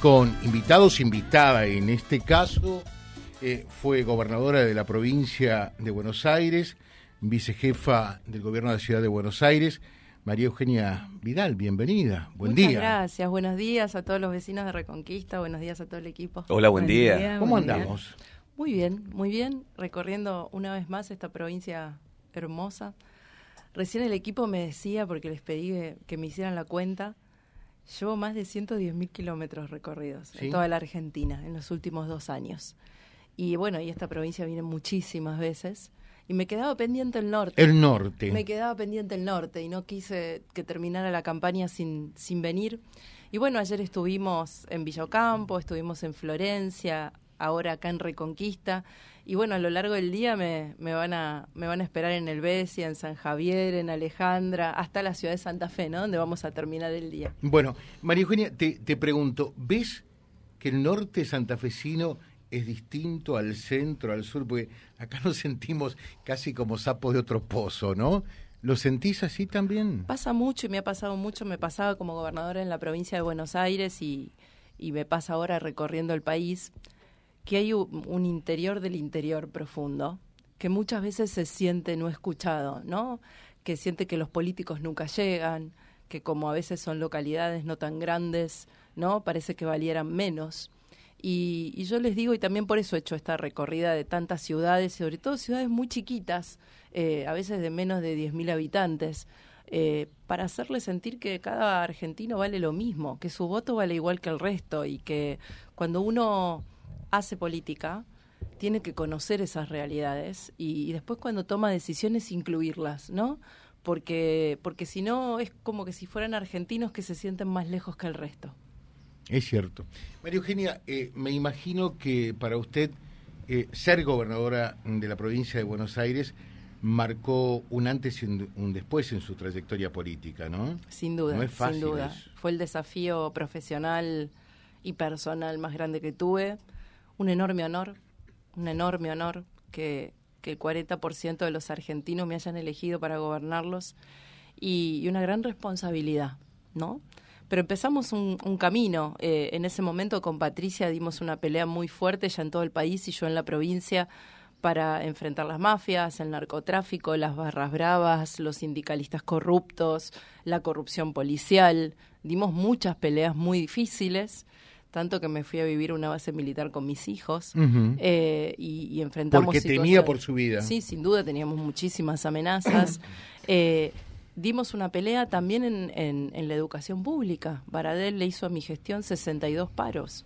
con invitados, invitada en este caso, eh, fue gobernadora de la provincia de Buenos Aires, vicejefa del gobierno de la ciudad de Buenos Aires, María Eugenia Vidal, bienvenida. Buen Muchas día. Gracias, buenos días a todos los vecinos de Reconquista, buenos días a todo el equipo. Hola, buen, día. ¿Cómo andamos? Muy bien, muy bien, recorriendo una vez más esta provincia hermosa. Recién el equipo me decía, porque les pedí que, que me hicieran la cuenta, llevo más de 110 mil kilómetros recorridos ¿Sí? en toda la Argentina en los últimos dos años. Y bueno, y esta provincia viene muchísimas veces. Y me quedaba pendiente el norte. El norte. Me quedaba pendiente el norte y no quise que terminara la campaña sin, sin venir. Y bueno, ayer estuvimos en Villocampo, estuvimos en Florencia, ahora acá en Reconquista. Y bueno, a lo largo del día me, me van, a, me van a esperar en El Besia, en San Javier, en Alejandra, hasta la ciudad de Santa Fe, ¿no? Donde vamos a terminar el día. Bueno, María Eugenia, te, te pregunto, ¿ves que el norte santafesino es distinto al centro, al sur? Porque acá nos sentimos casi como sapos de otro pozo, ¿no? ¿Lo sentís así también? Pasa mucho y me ha pasado mucho, me pasaba como gobernadora en la provincia de Buenos Aires y, y me pasa ahora recorriendo el país, que hay un, interior del interior profundo, que muchas veces se siente no escuchado, ¿no? Que siente que los políticos nunca llegan, que como a veces son localidades no tan grandes, ¿no? Parece que valieran menos. Y, y, yo les digo, y también por eso he hecho esta recorrida de tantas ciudades, sobre todo ciudades muy chiquitas, eh, a veces de menos de 10.000 habitantes, eh, para hacerles sentir que cada argentino vale lo mismo, que su voto vale igual que el resto y que cuando uno hace política tiene que conocer esas realidades y, y después cuando toma decisiones incluirlas, ¿no? Porque, porque si no es como que si fueran argentinos que se sienten más lejos que el resto. Es cierto. María Eugenia, eh, me imagino que para usted eh, ser gobernadora de la provincia de Buenos Aires marcó un antes y un, después en su trayectoria política, ¿no? Sin duda, no es fácil sin duda. Eso. Fue el desafío profesional y personal más grande que tuve. Un enorme honor, un enorme honor que, el 40% de los argentinos me hayan elegido para gobernarlos y, una gran responsabilidad, ¿no? pero empezamos un, un camino. Eh, en ese momento con Patricia dimos una pelea muy fuerte ya en todo el país y yo en la provincia para enfrentar las mafias, el narcotráfico, las barras bravas, los sindicalistas corruptos, la corrupción policial. Dimos muchas peleas muy difíciles tanto que me fui a vivir a una base militar con mis hijos uh -huh. eh, y, y, enfrentamos porque temía por su vida sí sin duda teníamos muchísimas amenazas eh, dimos una pelea también en, en, en, la educación pública. Baradel le hizo a mi gestión 62 paros.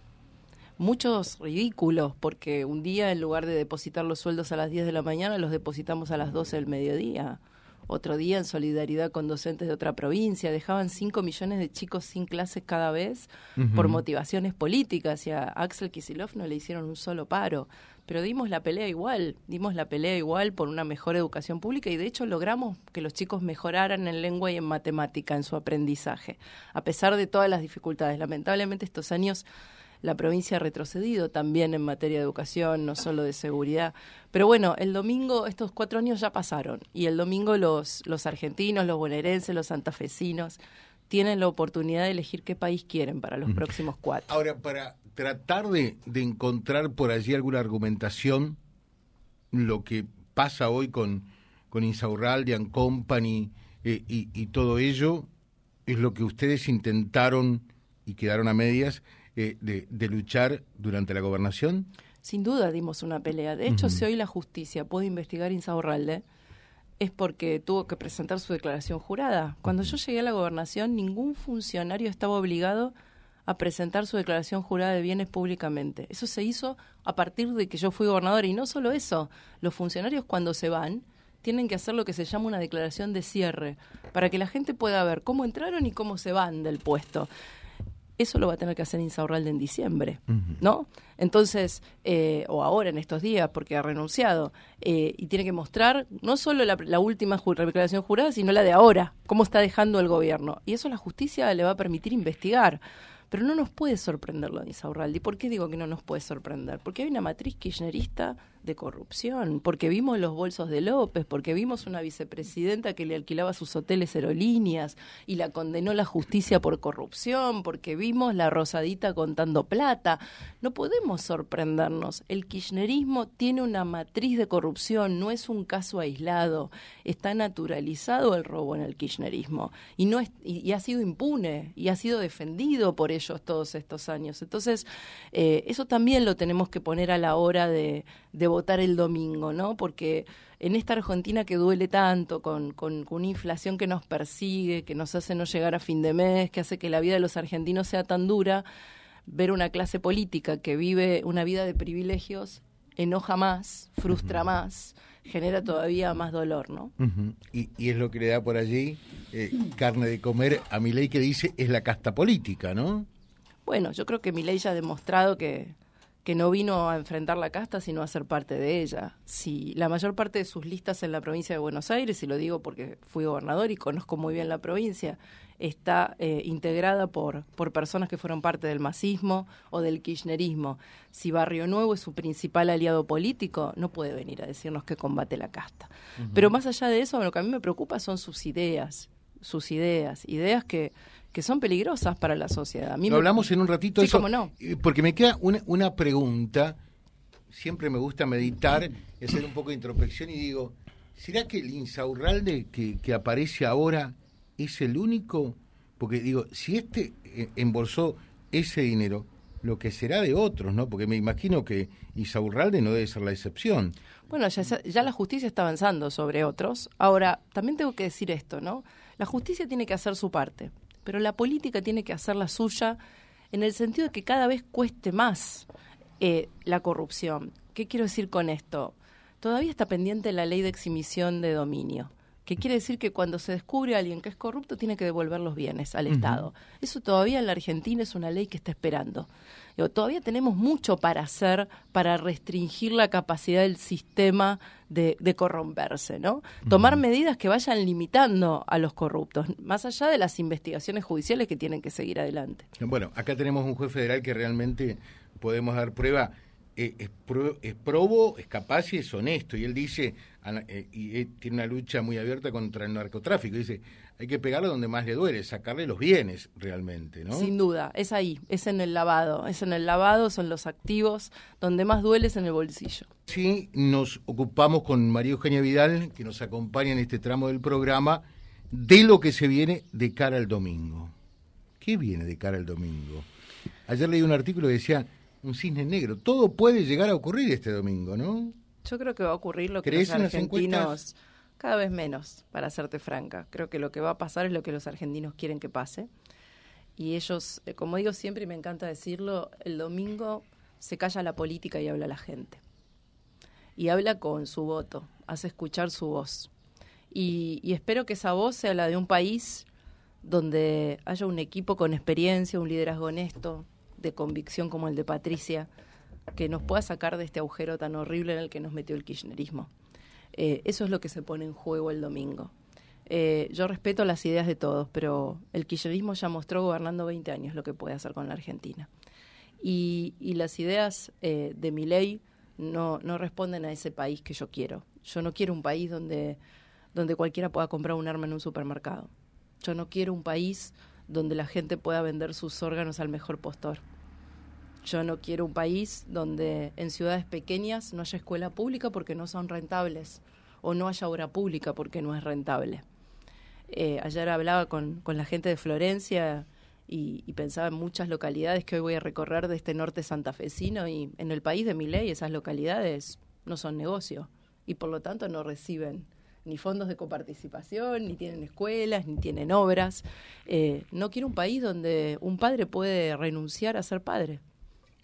Muchos ridículos, porque un día en lugar de depositar los sueldos a las 10 de la mañana, los depositamos a las 12 del mediodía. Otro día en solidaridad con docentes de otra provincia. Dejaban 5 millones de chicos sin clases cada vez uh -huh. por motivaciones políticas y a Axel Kisilov no le hicieron un solo paro pero dimos la pelea igual, dimos la pelea igual por una mejor educación pública y de hecho logramos que los chicos mejoraran en lengua y en matemática en su aprendizaje, a pesar de todas las dificultades. Lamentablemente estos años la provincia ha retrocedido también en materia de educación, no solo de seguridad. Pero bueno, el domingo, estos cuatro años ya pasaron y el domingo los, los argentinos, los bonaerenses, los santafesinos tienen la oportunidad de elegir qué país quieren para los próximos cuatro. Ahora, para tratar de, de, encontrar por allí alguna argumentación, lo que pasa hoy con, con Insaurralde and Company eh, y, y, todo ello, es lo que ustedes intentaron y quedaron a medias eh, de, de, luchar durante la gobernación. Sin duda dimos una pelea. De hecho, uh -huh. si hoy la justicia puede investigar Insaurralde, es porque tuvo que presentar su declaración jurada. Cuando yo llegué a la gobernación, ningún funcionario estaba obligado a presentar su declaración jurada de bienes públicamente. Eso se hizo a partir de que yo fui gobernadora y no solo eso, los funcionarios cuando se van tienen que hacer lo que se llama una declaración de cierre para que la gente pueda ver cómo entraron y cómo se van del puesto. Eso lo va a tener que hacer Insaurralde en diciembre, uh -huh. ¿no? Entonces, eh, o ahora en estos días, porque ha renunciado, eh, y tiene que mostrar no solo la, la última ju declaración jurada, sino la de ahora, cómo está dejando el gobierno. Y eso la justicia le va a permitir investigar Pero no nos puede sorprender lo de Insaurralde. ¿Por qué digo que no nos puede sorprender? Porque hay una matriz kirchnerista de corrupción, porque vimos los bolsos de López, porque vimos una vicepresidenta que le alquilaba sus hoteles aerolíneas y la condenó la justicia por corrupción, porque vimos la Rosadita contando plata. No podemos sorprendernos. El kirchnerismo tiene una matriz de corrupción, no es un caso aislado. Está naturalizado el robo en el kirchnerismo y no es, y, ha sido impune y ha sido defendido por ellos todos estos años. Entonces, eh, eso también lo tenemos que poner a la hora de, de votar el domingo, ¿no? Porque en esta Argentina que duele tanto, con, con, una inflación que nos persigue, que nos hace no llegar a fin de mes, que hace que la vida de los argentinos sea tan dura, ver una clase política que vive una vida de privilegios enoja más, frustra más, genera todavía más dolor, ¿no? y, y, es lo que le da por allí eh, carne de comer a mi ley que dice es la casta política, ¿no? Bueno, yo creo que mi ley ya ha demostrado que, que no vino a enfrentar la casta, sino a ser parte de ella. Si la mayor parte de sus listas en la provincia de Buenos Aires, y lo digo porque fui gobernador y conozco muy bien la provincia, está eh, integrada por, por personas que fueron parte del masismo o del kirchnerismo. Si Barrio Nuevo es su principal aliado político, no puede venir a decirnos que combate la casta. Pero más allá de eso, lo que a mí me preocupa son sus ideas, sus ideas, ideas que que son peligrosas para la sociedad. Lo hablamos en un ratito. Sí, eso, no. Eh, porque me queda una, una pregunta. Siempre me gusta meditar y hacer un poco de introspección y digo, ¿será que el insaurralde que, que aparece ahora es el único? Porque digo, si este eh, embolsó ese dinero, lo que será de otros, ¿no? Porque me imagino que Insaurralde no debe ser la excepción. Bueno, ya, ya la justicia está avanzando sobre otros. Ahora, también tengo que decir esto, ¿no? La justicia tiene que hacer su parte pero la política tiene que hacer la suya en el sentido de que cada vez cueste más eh, la corrupción. ¿Qué quiero decir con esto? Todavía está pendiente la ley de exhibición de dominio que quiere decir que cuando se descubre a alguien que es corrupto tiene que devolver los bienes al Estado. Eso todavía en la Argentina es una ley que está esperando. todavía tenemos mucho para hacer para restringir la capacidad del sistema de, corromperse, ¿no? Tomar medidas que vayan limitando a los corruptos, más allá de las investigaciones judiciales que tienen que seguir adelante. Bueno, acá tenemos un juez federal que realmente podemos dar prueba eh, es, es, probo, es capaz y es honesto. Y él dice, eh, y tiene una lucha muy abierta contra el narcotráfico, dice, hay que pegarle donde más le duele, sacarle los bienes realmente, ¿no? Sin duda, es ahí, es en el lavado, es en el lavado, son los activos, donde más duele es en el bolsillo. Sí, nos ocupamos con María Eugenia Vidal, que nos acompaña en este tramo del programa, de lo que se viene de cara al domingo. ¿Qué viene de cara al domingo? Ayer leí un artículo que decía, un cisne negro. Todo puede llegar a ocurrir este domingo, ¿no? Yo creo que va a ocurrir lo que los argentinos cada vez menos, para serte franca. Creo que lo que va a pasar es lo que los argentinos quieren que pase. Y ellos, eh, como digo siempre y me encanta decirlo, el domingo se calla la política y habla la gente. Y habla con su voto, hace escuchar su voz. Y, y espero que esa voz sea la de un país donde haya un equipo con experiencia, un liderazgo honesto, de convicción como el de Patricia, que nos pueda sacar de este agujero tan horrible en el que nos metió el kirchnerismo. Eh, eso es lo que se pone en juego el domingo. Eh, yo respeto las ideas de todos, pero el kirchnerismo ya mostró gobernando 20 años lo que puede hacer con la Argentina. Y, las ideas eh, de mi ley no, no responden a ese país que yo quiero. Yo no quiero un país donde, donde cualquiera pueda comprar un arma en un supermercado. Yo no quiero un país donde la gente pueda vender sus órganos al mejor postor. Yo no quiero un país donde en ciudades pequeñas no haya escuela pública porque no son rentables o no haya obra pública porque no es rentable. Eh, ayer hablaba con, la gente de Florencia y, pensaba en muchas localidades que hoy voy a recorrer de este norte santafesino y en el país de mi ley esas localidades no son negocio y por lo tanto no reciben ni fondos de coparticipación, ni tienen escuelas, ni tienen obras. Eh, no quiero un país donde un padre puede renunciar a ser padre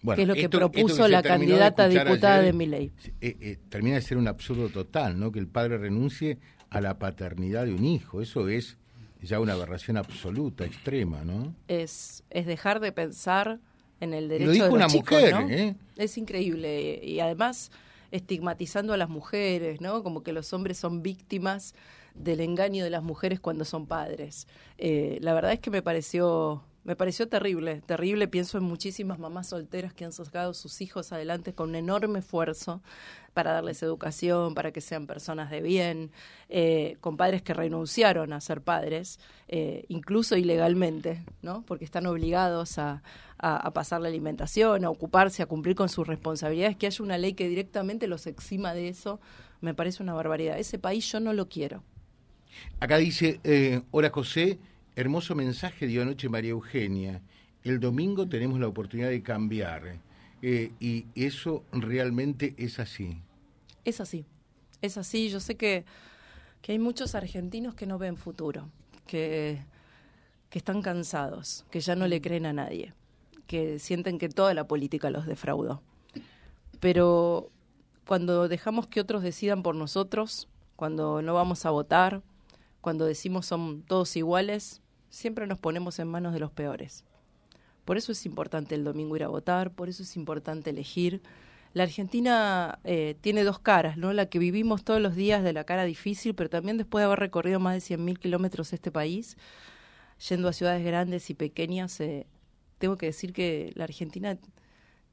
que es lo que propuso la candidata diputada de mi ley. Eh, eh, termina de ser un absurdo total, ¿no? Que el padre renuncie a la paternidad de un hijo. Eso es ya una aberración absoluta, extrema, ¿no? Es, es dejar de pensar en el derecho de los una mujer, ¿eh? Es increíble. Y además estigmatizando a las mujeres, ¿no? Como que los hombres son víctimas del engaño de las mujeres cuando son padres. la verdad es que me pareció me pareció terrible, terrible. Pienso en muchísimas mamás solteras que han sacado sus hijos adelante con un enorme esfuerzo para darles educación, para que sean personas de bien, eh, con padres que renunciaron a ser padres, eh, incluso ilegalmente, ¿no? Porque están obligados a, a, pasar la alimentación, a ocuparse, a cumplir con sus responsabilidades. Que haya una ley que directamente los exima de eso, me parece una barbaridad. Ese país yo no lo quiero. Acá dice, eh, hola José, hermoso mensaje dio anoche María Eugenia. El domingo tenemos la oportunidad de cambiar. Eh, y eso realmente es así. Es así, es así. Yo sé que, que hay muchos argentinos que no ven futuro, que, que están cansados, que ya no le creen a nadie, que sienten que toda la política los defraudó. Pero cuando dejamos que otros decidan por nosotros, cuando no vamos a votar, cuando decimos son todos iguales, siempre nos ponemos en manos de los peores. Por eso es importante el domingo ir a votar, por eso es importante elegir. La Argentina eh, tiene dos caras, ¿no? La que vivimos todos los días de la cara difícil, pero también después de haber recorrido más de 100.000 kilómetros este país, yendo a ciudades grandes y pequeñas, eh, tengo que decir que la Argentina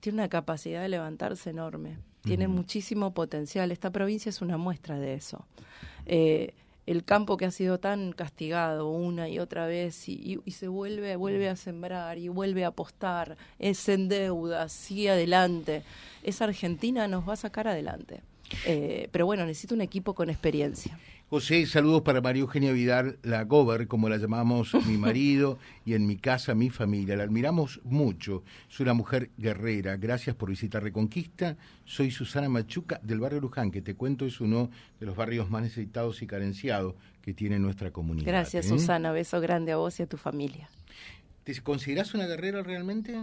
tiene una capacidad de levantarse enorme, tiene muchísimo potencial. Esta provincia es una muestra de eso. Eh, el campo que ha sido tan castigado una y otra vez y, se vuelve, vuelve a sembrar y vuelve a apostar, es en deuda, sigue adelante. Esa Argentina nos va a sacar adelante. Eh, pero bueno, necesito un equipo con experiencia. José, saludos para María Eugenia Vidal, la Gober, como la llamamos mi marido y en mi casa mi familia. La admiramos mucho. Es una mujer guerrera. Gracias por visitar Reconquista. Soy Susana Machuca del barrio Luján, que te cuento es uno de los barrios más necesitados y carenciados que tiene nuestra comunidad. Gracias, ¿eh? Susana. Beso grande a vos y a tu familia. ¿Te consideras una guerrera realmente?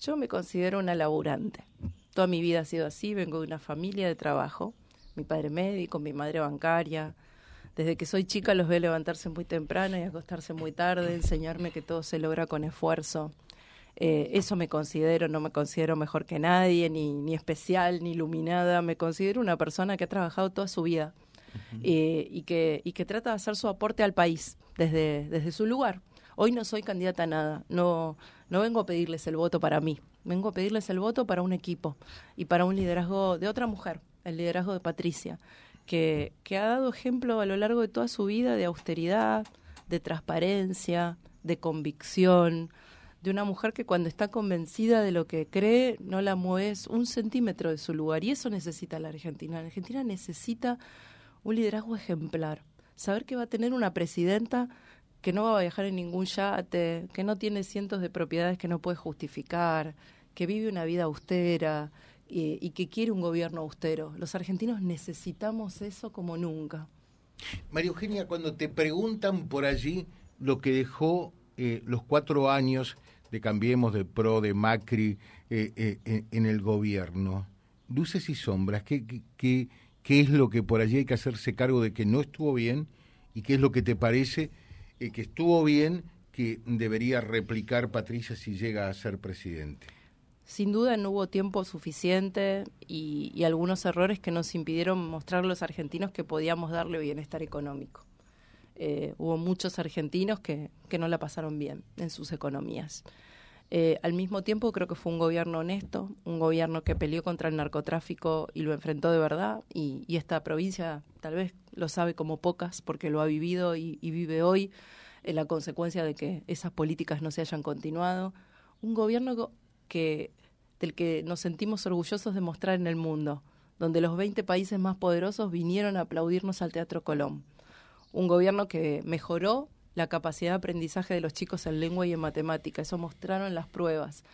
Yo me considero una laburante. Toda mi vida ha sido así. Vengo de una familia de trabajo mi padre médico, mi madre bancaria. Desde que soy chica los veo levantarse muy temprano y acostarse muy tarde, enseñarme que todo se logra con esfuerzo. Eh, eso me considero, no me considero mejor que nadie, ni, ni especial, ni iluminada. Me considero una persona que ha trabajado toda su vida eh, y, que, y que trata de hacer su aporte al país desde, desde su lugar. Hoy no soy candidata a nada, no, no vengo a pedirles el voto para mí, vengo a pedirles el voto para un equipo y para un liderazgo de otra mujer, el liderazgo de Patricia, que, que ha dado ejemplo a lo largo de toda su vida de austeridad, de transparencia, de convicción, de una mujer que cuando está convencida de lo que cree no la mueves un centímetro de su lugar. Y eso necesita la Argentina. La Argentina necesita un liderazgo ejemplar. Saber que va a tener una presidenta que no va a viajar en ningún yate, que no tiene cientos de propiedades que no puede justificar, que vive una vida austera, y que quiere un gobierno austero. Los argentinos necesitamos eso como nunca. María Eugenia, cuando te preguntan por allí lo que dejó eh, los cuatro años de Cambiemos, de PRO, de Macri eh, eh, en el gobierno, luces y sombras, ¿qué, qué, qué es lo que por allí hay que hacerse cargo de que no estuvo bien y qué es lo que te parece que estuvo bien que debería replicar Patricia si llega a ser presidente? Sin duda no hubo tiempo suficiente y, algunos errores que nos impidieron mostrar a los argentinos que podíamos darle bienestar económico. Eh, hubo muchos argentinos que, que, no la pasaron bien en sus economías. Eh, al mismo tiempo creo que fue un gobierno honesto, un gobierno que peleó contra el narcotráfico y lo enfrentó de verdad y, esta provincia tal vez lo sabe como pocas porque lo ha vivido y, vive hoy en la consecuencia de que esas políticas no se hayan continuado. Un gobierno que, del que nos sentimos orgullosos de mostrar en el mundo, donde los 20 países más poderosos vinieron a aplaudirnos al Teatro Colón. Un gobierno que mejoró la capacidad de aprendizaje de los chicos en lengua y en matemática. Eso mostraron las pruebas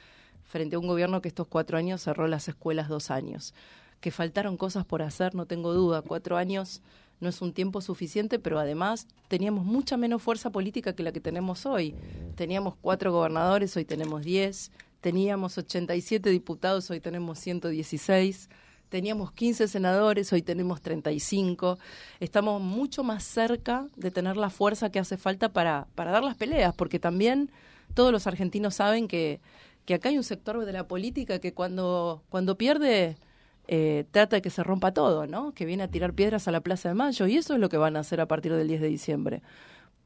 frente a un gobierno que estos cuatro años cerró las escuelas dos años. Que faltaron cosas por hacer, no tengo duda. Cuatro años no es un tiempo suficiente, pero además teníamos mucha menos fuerza política que la que tenemos hoy. Teníamos cuatro gobernadores, hoy tenemos diez teníamos 87 diputados, hoy tenemos 116, teníamos 15 senadores, hoy tenemos 35. Estamos mucho más cerca de tener la fuerza que hace falta para, para dar las peleas, porque también todos los argentinos saben que, que acá hay un sector de la política que cuando, cuando pierde... Eh, trata de que se rompa todo, ¿no? Que viene a tirar piedras a la Plaza de Mayo y eso es lo que van a hacer a partir del 10 de diciembre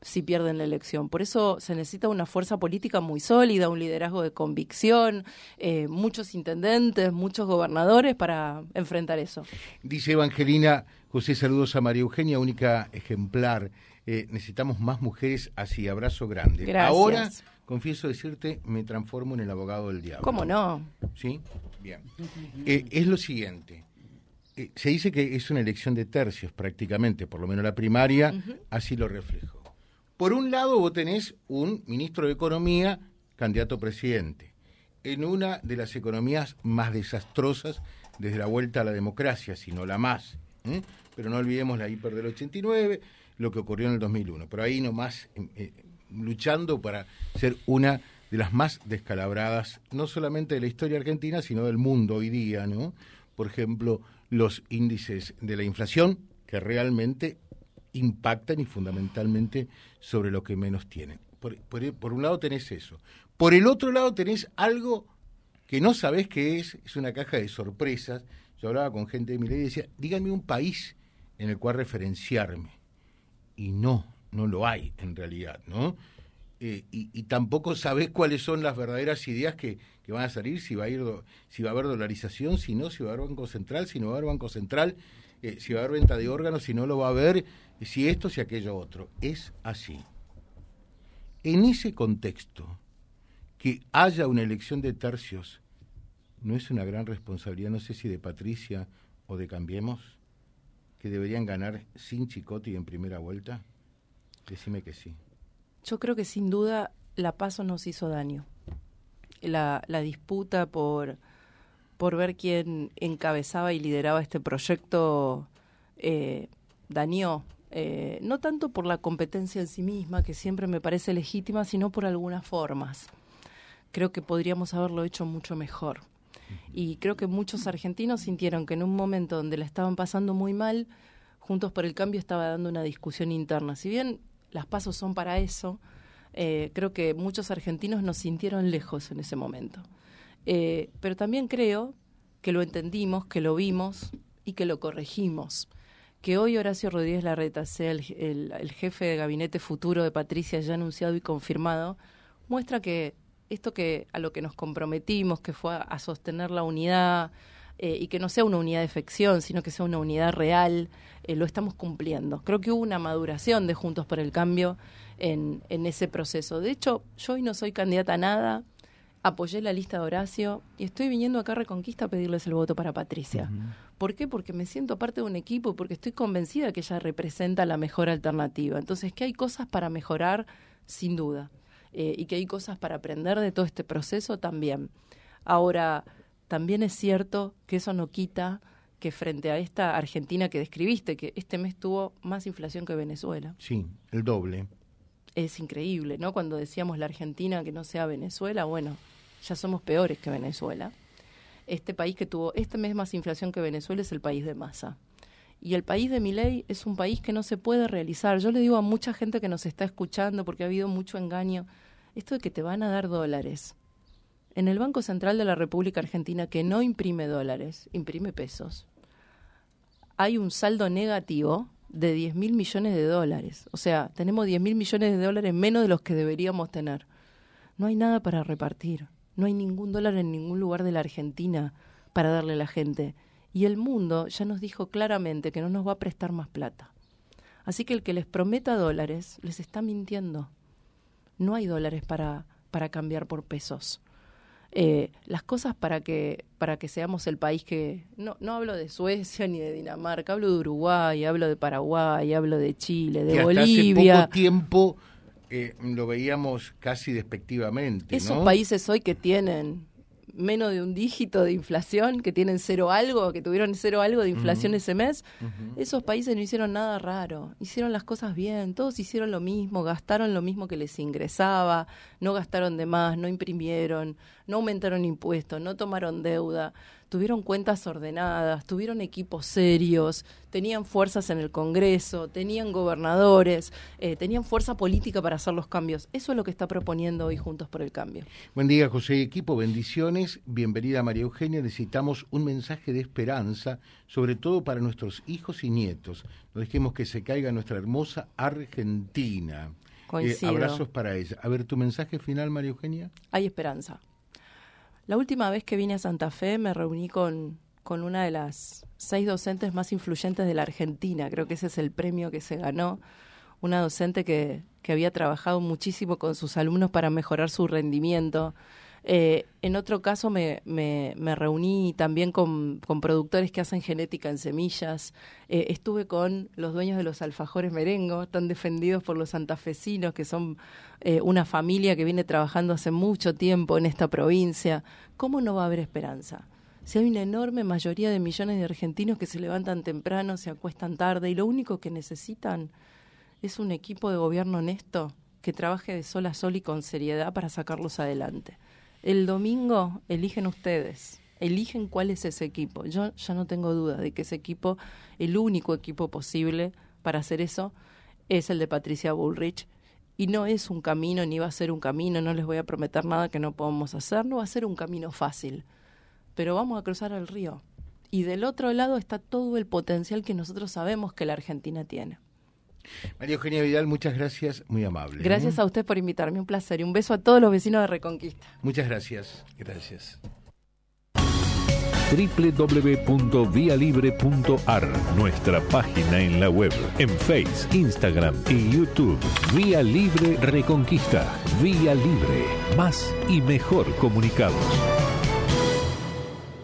si pierden la elección. Por eso se necesita una fuerza política muy sólida, un liderazgo de convicción, eh, muchos intendentes, muchos gobernadores para enfrentar eso. Dice Evangelina, José, saludos a María Eugenia, única ejemplar. Eh, necesitamos más mujeres, así, abrazo grande. Gracias. Ahora, confieso decirte, me transformo en el abogado del diablo. ¿Cómo no? ¿Sí? Bien. Eh, es lo siguiente. se dice que es una elección de tercios prácticamente, por lo menos la primaria, así lo reflejo. Por un lado, vos tenés un ministro de Economía, candidato a presidente, en una de las economías más desastrosas desde la vuelta a la democracia, si no la más. ¿eh? Pero no olvidemos la hiper del 89, lo que ocurrió en el 2001. Pero ahí nomás eh, luchando para ser una de las más descalabradas, no solamente de la historia argentina, sino del mundo hoy día, ¿no? Por ejemplo, los índices de la inflación, que realmente impactan y fundamentalmente sobre lo que menos tienen. Por, un lado tenés eso. Por el otro lado tenés algo que no sabés qué es, es una caja de sorpresas. Yo hablaba con gente de mi ley y decía, díganme un país en el cual referenciarme. Y no, no lo hay en realidad, ¿no? Eh, y, tampoco sabés cuáles son las verdaderas ideas que, que, van a salir, si va a ir, si va a haber dolarización, si no, si va a haber banco central, si no va a haber banco central, si va a haber venta de órganos, si no lo va a haber, si esto, si aquello otro. Es así. En ese contexto, que haya una elección de tercios, ¿no es una gran responsabilidad, no sé si de Patricia o de Cambiemos, que deberían ganar sin chicote y en primera vuelta? Decime que sí. Yo creo que sin duda la paso nos hizo daño. La, la disputa por, por ver quién encabezaba y lideraba este proyecto eh, dañó eh, no tanto por la competencia en sí misma, que siempre me parece legítima, sino por algunas formas. Creo que podríamos haberlo hecho mucho mejor. Y creo que muchos argentinos sintieron que en un momento donde la estaban pasando muy mal, Juntos por el Cambio estaba dando una discusión interna. Si bien las pasos son para eso, eh, creo que muchos argentinos nos sintieron lejos en ese momento. Eh, pero también creo que lo entendimos, que lo vimos y que lo corregimos que hoy Horacio Rodríguez Larreta sea el, jefe de gabinete futuro de Patricia ya anunciado y confirmado, muestra que esto que a lo que nos comprometimos, que fue a, sostener la unidad eh, y que no sea una unidad de ficción, sino que sea una unidad real, eh, lo estamos cumpliendo. Creo que hubo una maduración de Juntos por el Cambio en, en ese proceso. De hecho, yo hoy no soy candidata a nada, apoyé la lista de Horacio y estoy viniendo acá a Reconquista a pedirles el voto para Patricia. ¿Por qué? Porque me siento parte de un equipo y porque estoy convencida que ella representa la mejor alternativa. Entonces, que hay cosas para mejorar, sin duda. Eh, y que hay cosas para aprender de todo este proceso también. Ahora, también es cierto que eso no quita que frente a esta Argentina que describiste, que este mes tuvo más inflación que Venezuela. Sí, el doble. Es increíble, ¿no? Cuando decíamos la Argentina que no sea Venezuela, bueno, ya somos peores que Venezuela. Este país que tuvo este mes más inflación que Venezuela es el país de masa. Y el país de Miley es un país que no se puede realizar. Yo le digo a mucha gente que nos está escuchando, porque ha habido mucho engaño, esto de que te van a dar dólares. En el Banco Central de la República Argentina, que no imprime dólares, imprime pesos, hay un saldo negativo de 10 mil millones de dólares. O sea, tenemos 10 mil millones de dólares menos de los que deberíamos tener. No hay nada para repartir. No hay ningún dólar en ningún lugar de la Argentina para darle a la gente. Y el mundo ya nos dijo claramente que no nos va a prestar más plata. Así que el que les prometa dólares les está mintiendo. No hay dólares para, para cambiar por pesos. Eh, las cosas para que para que seamos el país que no no hablo de Suecia ni de Dinamarca hablo de Uruguay hablo de Paraguay hablo de Chile de Bolivia hace poco tiempo eh, lo veíamos casi despectivamente. Esos países hoy que tienen menos de un dígito de inflación, que tienen cero algo, que tuvieron cero algo de inflación ese mes, esos países no hicieron nada raro, hicieron las cosas bien, todos hicieron lo mismo, gastaron lo mismo que les ingresaba, no gastaron de más, no imprimieron, no aumentaron impuestos, no tomaron deuda tuvieron cuentas ordenadas, tuvieron equipos serios, tenían fuerzas en el Congreso, tenían gobernadores, eh, tenían fuerza política para hacer los cambios. Eso es lo que está proponiendo hoy Juntos por el Cambio. Buen día, José Equipo, bendiciones. Bienvenida, María Eugenia. Necesitamos un mensaje de esperanza, sobre todo para nuestros hijos y nietos. No dejemos que se caiga nuestra hermosa Argentina. coincido. abrazos para ella. A ver, tu mensaje final, María Eugenia. Hay esperanza. La última vez que vine a Santa Fe me reuní con, con una de las seis docentes más influyentes de la Argentina. Creo que ese es el premio que se ganó. Una docente que, que había trabajado muchísimo con sus alumnos para mejorar su rendimiento. Eh, en otro caso me, me, reuní también con, con, productores que hacen genética en semillas. Eh, estuve con los dueños de los alfajores merengo, tan defendidos por los santafesinos, que son eh, una familia que viene trabajando hace mucho tiempo en esta provincia. ¿Cómo no va a haber esperanza? Si hay una enorme mayoría de millones de argentinos que se levantan temprano, se acuestan tarde y lo único que necesitan es un equipo de gobierno honesto que trabaje de sol a sol y con seriedad para sacarlos adelante. El domingo eligen ustedes, eligen cuál es ese equipo. Yo ya no tengo duda de que ese equipo, el único equipo posible para hacer eso, es el de Patricia Bullrich. Y no es un camino, ni va a ser un camino, no les voy a prometer nada que no podamos hacer, no va a ser un camino fácil. Pero vamos a cruzar el río. Y del otro lado está todo el potencial que nosotros sabemos que la Argentina tiene. María Eugenia Vidal, muchas gracias, muy amable. Gracias a usted por invitarme, un placer. Y un beso a todos los vecinos de Reconquista. Muchas gracias. Gracias www.vialibre.ar, nuestra página en la web, en Face, Instagram y YouTube. Vía Libre Reconquista. Vía Libre. Más y mejor comunicados.